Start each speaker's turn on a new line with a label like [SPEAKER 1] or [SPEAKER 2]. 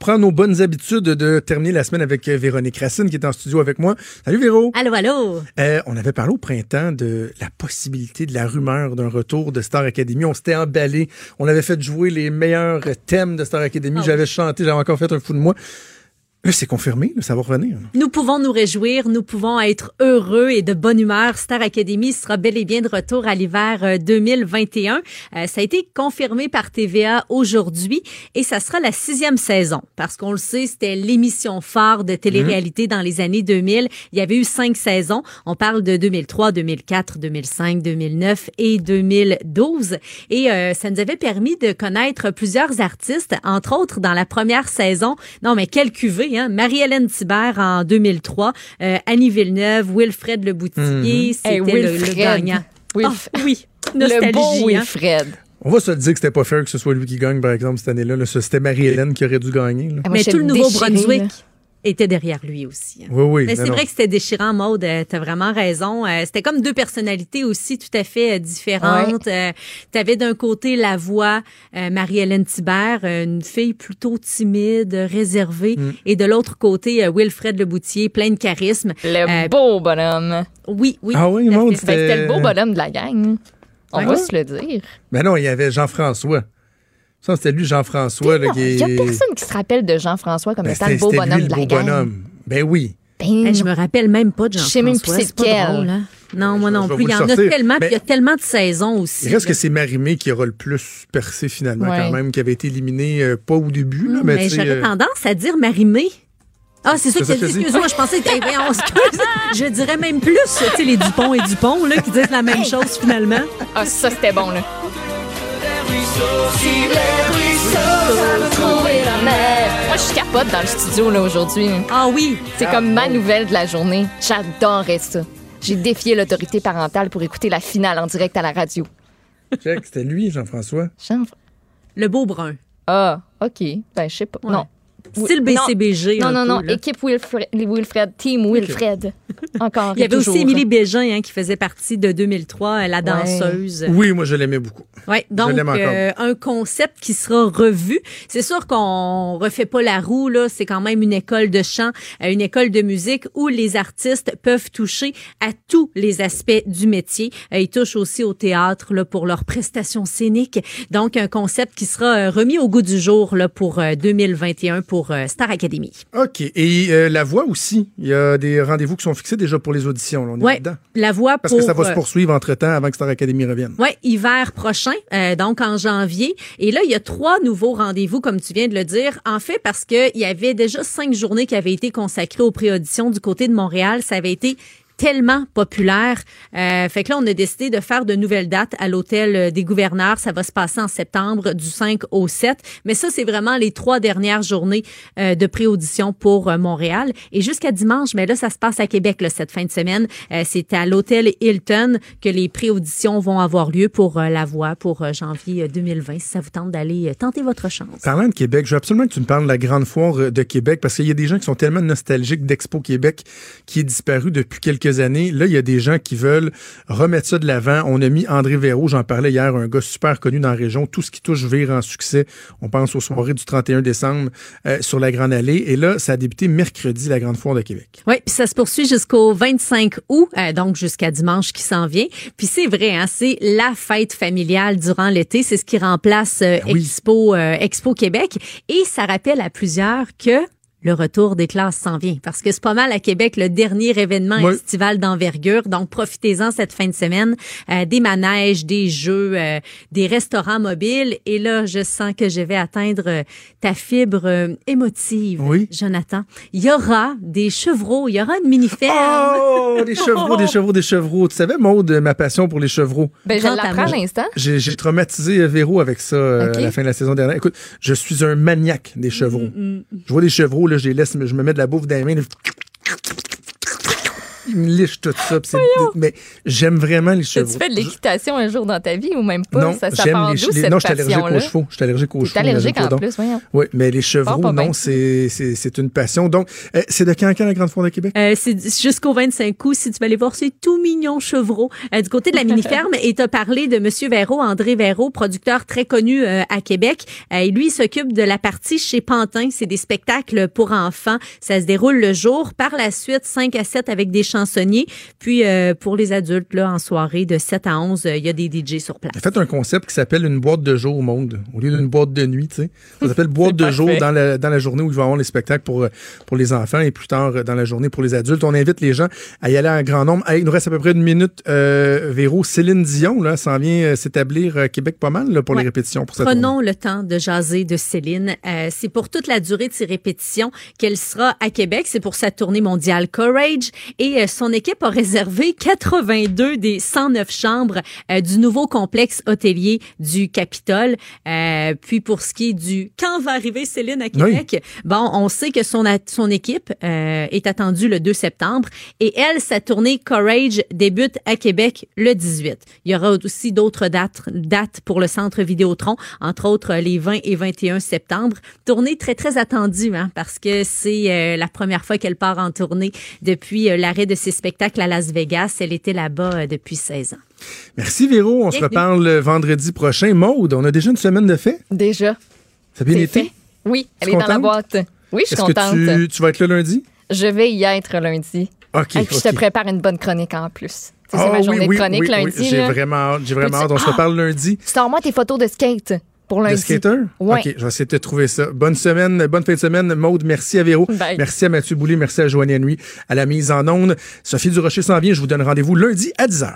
[SPEAKER 1] Prends nos bonnes habitudes de terminer la semaine avec euh, Véronique Racine qui est en studio avec moi. Salut Véro.
[SPEAKER 2] Allô, allô.
[SPEAKER 1] Euh, on avait parlé au printemps de la possibilité de la rumeur d'un retour de Star Academy. On s'était emballé. On avait fait jouer les meilleurs thèmes de Star Academy.
[SPEAKER 2] Ah
[SPEAKER 1] J'avais chanté, j'avais encore fait un fou de moi. Là, c'est confirmé, ça va revenir.
[SPEAKER 2] Nous pouvons nous réjouir, nous pouvons être heureux et de bonne humeur. Star Academy sera bel et bien de retour à l'hiver euh, 2021. Euh, ça a été confirmé par TVA aujourd'hui et ça sera la sixième saison parce qu'on le sait, c'était l'émission phare de télé-réalité dans les années 2000. Il y avait eu cinq saisons. On parle de 2003, 2004, 2005, 2009 et 2012. Et euh, ça nous avait permis de connaître plusieurs artistes, entre autres dans la première saison. Non, mais quelle cuvée, hein? Marie-Hélène Thibert en 2003, euh, Annie Villeneuve, Wilfred Leboutier, c'était
[SPEAKER 3] Hey,
[SPEAKER 2] le- le,
[SPEAKER 3] Wilfred.
[SPEAKER 2] gagnant.
[SPEAKER 3] Wilf-
[SPEAKER 2] Ah, oui,
[SPEAKER 3] Le bon
[SPEAKER 2] hein.
[SPEAKER 3] Wilfred.
[SPEAKER 1] On va se le dire que c'était pas fair que ce soit lui qui gagne, par exemple, cette année-là. C'était Marie-Hélène qui aurait dû gagner. là.
[SPEAKER 3] Ah, moi,
[SPEAKER 2] Mais tout le Nouveau-Brunswick. Était derrière lui aussi. hein.
[SPEAKER 1] Oui, oui.
[SPEAKER 2] Mais c'est vrai que c'était déchirant, Maude. Euh, T'as vraiment raison. Euh, c'était comme deux personnalités aussi tout à fait euh, différentes. Euh, T'avais d'un côté la voix euh, Marie-Hélène Thibert, euh, une fille plutôt timide, réservée,
[SPEAKER 1] Mm.
[SPEAKER 2] et de l'autre côté euh, Wilfred Leboutier, plein de charisme.
[SPEAKER 3] Le
[SPEAKER 2] Euh,
[SPEAKER 3] beau bonhomme.
[SPEAKER 2] Oui, oui.
[SPEAKER 1] Ah oui, Maude.
[SPEAKER 3] Ben, c'était le beau bonhomme de la gang. On
[SPEAKER 2] Ouais.
[SPEAKER 3] va se le dire.
[SPEAKER 1] Ben non, il y avait Jean-François. Ça, c'était lui, Jean-François.
[SPEAKER 3] Il y a personne qui se rappelle de Jean-François comme
[SPEAKER 1] Ben,
[SPEAKER 3] étant le beau bonhomme
[SPEAKER 1] lui,
[SPEAKER 3] de
[SPEAKER 1] le
[SPEAKER 3] la
[SPEAKER 1] beau
[SPEAKER 3] gang.
[SPEAKER 1] bonhomme. Ben oui.
[SPEAKER 3] Ben,
[SPEAKER 2] Hey, je me rappelle même pas de
[SPEAKER 3] Je sais même
[SPEAKER 2] Jean-François.
[SPEAKER 3] plus c'est
[SPEAKER 2] drôle, hein? Non, moi
[SPEAKER 1] Je-
[SPEAKER 2] non plus. Il y
[SPEAKER 1] le
[SPEAKER 2] en a tellement, puis
[SPEAKER 1] Mais-
[SPEAKER 2] il y a tellement de saisons aussi.
[SPEAKER 1] Il reste
[SPEAKER 2] là.
[SPEAKER 1] que c'est Marimé qui aura le plus percé finalement
[SPEAKER 3] Ouais.
[SPEAKER 1] quand même, qui avait été éliminé euh, pas au début. Là, mais
[SPEAKER 2] Mais
[SPEAKER 1] tu sais,
[SPEAKER 2] j'aurais
[SPEAKER 1] euh,
[SPEAKER 2] tendance à dire Marimé. Ah, c'est ça que dit. Excuse-moi, je pensais que. voyons, excuse. Je dirais même plus, tu sais, les Dupont et Dupont, là, qui disent la même chose finalement.
[SPEAKER 3] ah, ça, c'était bon, là. Dans le studio, là, aujourd'hui.
[SPEAKER 2] Ah oui.
[SPEAKER 3] C'est comme ma nouvelle de la journée. J'adorais ça. J'ai défié l'autorité parentale pour écouter la finale en direct à la radio.
[SPEAKER 1] check, c'était lui, Jean-François.
[SPEAKER 3] Jean-
[SPEAKER 2] Le beau brun.
[SPEAKER 3] Ah, OK. Ben, je sais pas.
[SPEAKER 2] Ouais.
[SPEAKER 3] Non.
[SPEAKER 2] Style
[SPEAKER 3] non.
[SPEAKER 2] BCBG.
[SPEAKER 3] Non,
[SPEAKER 2] un
[SPEAKER 3] non,
[SPEAKER 2] peu,
[SPEAKER 3] non.
[SPEAKER 2] là.
[SPEAKER 3] Équipe Wilfred, Wilfred. Team Wilfred. Encore.
[SPEAKER 2] Il y avait aussi. Émilie Bégin hein, qui faisait partie de 2003, euh, la danseuse.
[SPEAKER 1] Oui, moi je l'aimais beaucoup.
[SPEAKER 2] Ouais, donc
[SPEAKER 1] l'aime encore.
[SPEAKER 2] euh, un concept qui sera revu. C'est sûr qu'on refait pas la roue là, c'est quand même une école de chant, euh, une école de musique où les artistes peuvent toucher à tous les aspects du métier. Euh, ils touchent aussi au théâtre là pour leurs prestations scéniques. Donc un concept qui sera remis au goût du jour là pour euh, 2021 pour euh, Star Academy.
[SPEAKER 1] OK. Et euh, la voix aussi. Il y a des rendez-vous qui sont fixés déjà pour les auditions. là. On est
[SPEAKER 2] Ouais,
[SPEAKER 1] là-dedans.
[SPEAKER 2] la voix
[SPEAKER 1] Parce
[SPEAKER 2] pour
[SPEAKER 1] que ça va se
[SPEAKER 2] euh,
[SPEAKER 1] poursuivre entre-temps avant que Star Academy revienne.
[SPEAKER 2] Oui, hiver prochain, donc en janvier. Et là, il y a trois nouveaux rendez-vous, comme tu viens de le dire. En fait, parce qu'il y avait déjà cinq journées qui avaient été consacrées aux préauditions du côté de Montréal. Ça avait été tellement populaire. Euh, fait que là, on a décidé de faire de nouvelles dates à l'hôtel euh, des gouverneurs. Ça va se passer en septembre du 5 au 7. Mais ça, c'est vraiment les trois dernières journées euh, de pré-audition pour Montréal. Et jusqu'à dimanche, mais là, ça se passe à Québec cette fin de semaine. C'est à l'hôtel Hilton que les pré-auditions vont avoir lieu pour la voix pour janvier euh, 2020. Si ça vous tente d'aller tenter votre chance.
[SPEAKER 1] Parlant de Québec, je veux absolument que tu me parles de la grande foire de Québec parce qu'il y a des gens qui sont tellement nostalgiques d'Expo Québec qui est disparu depuis quelques années. Là, il y a des gens qui veulent remettre ça de l'avant. On a mis André Véraud, j'en parlais hier, un gars super connu dans la région. Tout ce qui touche vire en succès. On pense aux soirées du 31 décembre euh, sur la Grande Allée. Et là, ça a débuté mercredi, la grande foire de Québec.
[SPEAKER 2] Oui, puis ça se poursuit jusqu'au 25 août, euh, donc jusqu'à dimanche qui s'en vient. Puis c'est vrai, hein, c'est la fête familiale durant l'été. C'est ce qui remplace euh,
[SPEAKER 1] oui.
[SPEAKER 2] Expo, Expo Québec. Et ça rappelle à plusieurs que le retour des classes s'en vient. Parce que c'est pas mal à Québec le dernier événement
[SPEAKER 1] Oui.
[SPEAKER 2] estival d'envergure. Donc, profitez-en cette fin de semaine. Euh, des manèges, des jeux, euh, des restaurants mobiles. Et là, je sens que je vais atteindre euh, ta fibre euh, émotive,
[SPEAKER 1] Oui.
[SPEAKER 2] Jonathan. Il y aura des chevreaux, il y aura une mini-ferme.
[SPEAKER 1] Oh, des chevreaux, des chevreaux, des chevreaux. Tu savais, Maude, ma passion pour les chevreaux?
[SPEAKER 3] Ben, je l'apprends à l'instant.
[SPEAKER 1] J'ai traumatisé Véro avec ça euh, à la fin de la saison dernière. Écoute, je suis un maniaque des chevreaux. Je vois des chevreaux, là, je les laisse, je me mets de la bouffe dans les mains. Ils me lichent tout ça. c'est- Mais j'aime vraiment les chevreaux.
[SPEAKER 3] As-tu fait de l'équitation un jour dans ta vie ou même pas?
[SPEAKER 1] Non,
[SPEAKER 3] ça, ça
[SPEAKER 1] j'aime les les-
[SPEAKER 3] cette
[SPEAKER 1] Non, je suis allergique aux chevaux. Je suis allergique aux chevaux.
[SPEAKER 3] allergique en plus, voyons.
[SPEAKER 1] Oui, mais les
[SPEAKER 3] pas bien.
[SPEAKER 1] non, c'est c'est- c'est une passion. Donc, euh, c'est de quand à quand la Grande Foire de Québec?
[SPEAKER 2] Euh, c'est jusqu'au 25 août, si tu vas aller voir ces tout mignons chevreaux euh, du côté de la mini-ferme. et tu as parlé de Monsieur Véro, André Véro, producteur très connu euh, à Québec. Euh, et lui, il s'occupe de la partie chez Pantin. C'est des spectacles pour enfants. Ça se déroule le jour. Par la suite, 5 à 7 avec des Puis, euh, pour les adultes, là, en soirée, de 7 à 11, euh, il y a des DJ sur place.
[SPEAKER 1] J'ai fait un concept qui s'appelle une boîte de jour au monde, au lieu d'une boîte de nuit, tu sais. Ça s'appelle boîte de jour dans la, dans la journée où il va y avoir les spectacles pour, euh, pour les enfants et plus tard dans la journée pour les adultes. On invite les gens à y aller en grand nombre. Il nous reste à peu près une minute. Euh, Véro, Céline Dion, là, s'en vient s'établir à Québec pas mal là, pour
[SPEAKER 2] Ouais.
[SPEAKER 1] les répétitions pour cette
[SPEAKER 2] Prenons le temps de jaser de Céline. Euh, c'est pour toute la durée de ses répétitions qu'elle sera à Québec. C'est pour sa tournée mondiale Courage. Et son équipe a réservé 82 des 109 chambres euh, du nouveau complexe hôtelier du Capitole. Euh, puis pour ce qui est du quand va arriver Céline à Québec, bon, on sait que son, son équipe euh, est attendue le 2 septembre. Et elle, sa tournée Courage débute à Québec le 18. Il y aura aussi d'autres dates, dates pour le centre Vidéotron, entre autres les 20 et 21 septembre. Tournée très, très attendue, hein, parce que c'est euh, la première fois qu'elle part en tournée depuis euh, l'arrêt de ses spectacles à Las Vegas. Elle était là-bas euh, depuis 16 ans.
[SPEAKER 1] Merci Véro, on se reparle vendredi prochain. Maude, on a déjà une semaine de fait?
[SPEAKER 3] Déjà.
[SPEAKER 1] Ça a bien été?
[SPEAKER 3] fait. Oui, elle
[SPEAKER 1] Tu
[SPEAKER 3] est dans la boîte. Oui, je suis
[SPEAKER 1] Est-ce
[SPEAKER 3] contente.
[SPEAKER 1] que tu, tu vas être là lundi?
[SPEAKER 3] Je vais y être lundi.
[SPEAKER 1] OK.
[SPEAKER 3] Et puis, je te prépare une bonne chronique en plus. Tu sais, C'est
[SPEAKER 1] Ah
[SPEAKER 3] ma
[SPEAKER 1] oui,
[SPEAKER 3] journée
[SPEAKER 1] oui,
[SPEAKER 3] de chronique
[SPEAKER 1] oui, oui.
[SPEAKER 3] lundi.
[SPEAKER 1] J'ai vraiment hâte. J'ai vraiment hâte. On se
[SPEAKER 3] Ah!
[SPEAKER 1] reparle lundi.
[SPEAKER 3] Sors-moi tes photos de skate pour lundi.
[SPEAKER 1] Skater?
[SPEAKER 3] Ouais.
[SPEAKER 1] OK, je vais essayer de te trouver ça. Bonne semaine, bonne fin de semaine. Maude, merci à Véro.
[SPEAKER 3] Bye.
[SPEAKER 1] Merci à Mathieu Boulay, merci à Joanne Henry à la mise en onde. Sophie Durocher s'en vient. Je vous donne rendez-vous lundi à 10h.